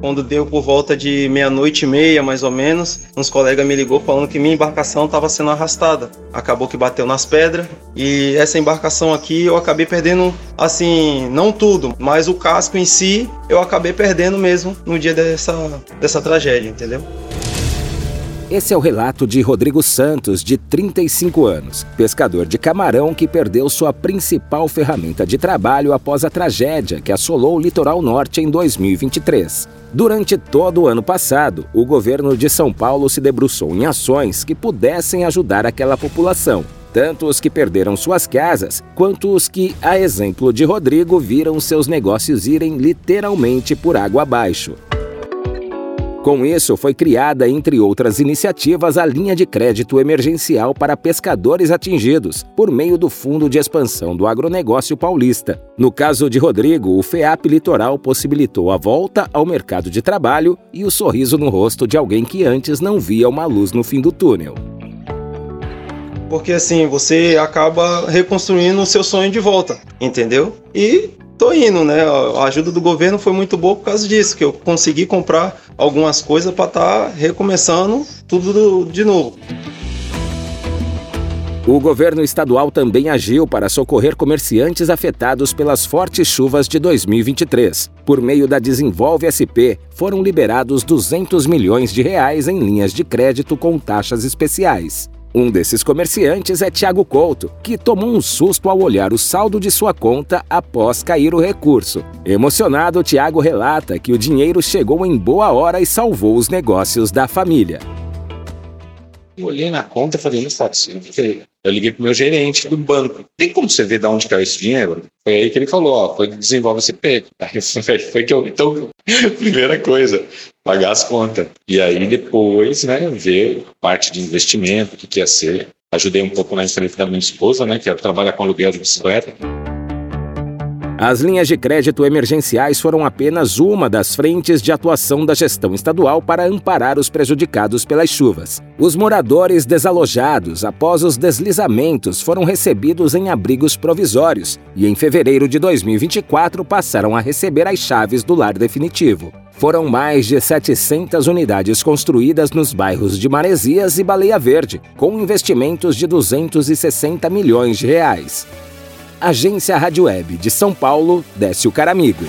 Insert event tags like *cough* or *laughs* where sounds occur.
Quando deu por volta de meia-noite e meia, mais ou menos, uns colegas me ligou falando que minha embarcação estava sendo arrastada. Acabou que bateu nas pedras e essa embarcação aqui eu acabei perdendo, assim, não tudo, mas o casco em si eu acabei perdendo mesmo no dia dessa, dessa tragédia, entendeu? Esse é o relato de Rodrigo Santos, de 35 anos, pescador de camarão que perdeu sua principal ferramenta de trabalho após a tragédia que assolou o litoral norte em 2023. Durante todo o ano passado, o governo de São Paulo se debruçou em ações que pudessem ajudar aquela população, tanto os que perderam suas casas, quanto os que, a exemplo de Rodrigo, viram seus negócios irem literalmente por água abaixo. Com isso, foi criada, entre outras iniciativas, a linha de crédito emergencial para pescadores atingidos, por meio do Fundo de Expansão do Agronegócio Paulista. No caso de Rodrigo, o FEAP Litoral possibilitou a volta ao mercado de trabalho e o sorriso no rosto de alguém que antes não via uma luz no fim do túnel. Porque assim, você acaba reconstruindo o seu sonho de volta, entendeu? E tô indo, né? A ajuda do governo foi muito boa por causa disso, que eu consegui comprar algumas coisas para estar tá recomeçando tudo de novo. O governo estadual também agiu para socorrer comerciantes afetados pelas fortes chuvas de 2023. Por meio da Desenvolve SP, foram liberados 200 milhões de reais em linhas de crédito com taxas especiais. Um desses comerciantes é Tiago Couto, que tomou um susto ao olhar o saldo de sua conta após cair o recurso. Emocionado, Tiago relata que o dinheiro chegou em boa hora e salvou os negócios da família. Eu olhei na conta e falei, não ser. Eu liguei pro meu gerente do banco. Tem como você ver de onde caiu esse dinheiro? Foi aí que ele falou, ó, foi desenvolve CP. Aí *laughs* foi que eu, então, *laughs* primeira coisa, pagar as contas. E aí depois, né, ver parte de investimento, o que, que ia ser. Ajudei um pouco na frente da minha esposa, né, que trabalha com aluguel de bicicleta. As linhas de crédito emergenciais foram apenas uma das frentes de atuação da gestão estadual para amparar os prejudicados pelas chuvas. Os moradores desalojados após os deslizamentos foram recebidos em abrigos provisórios e, em fevereiro de 2024, passaram a receber as chaves do lar definitivo. Foram mais de 700 unidades construídas nos bairros de Maresias e Baleia Verde, com investimentos de 260 milhões de reais. Agência Rádio Web de São Paulo, Décio Caramigo.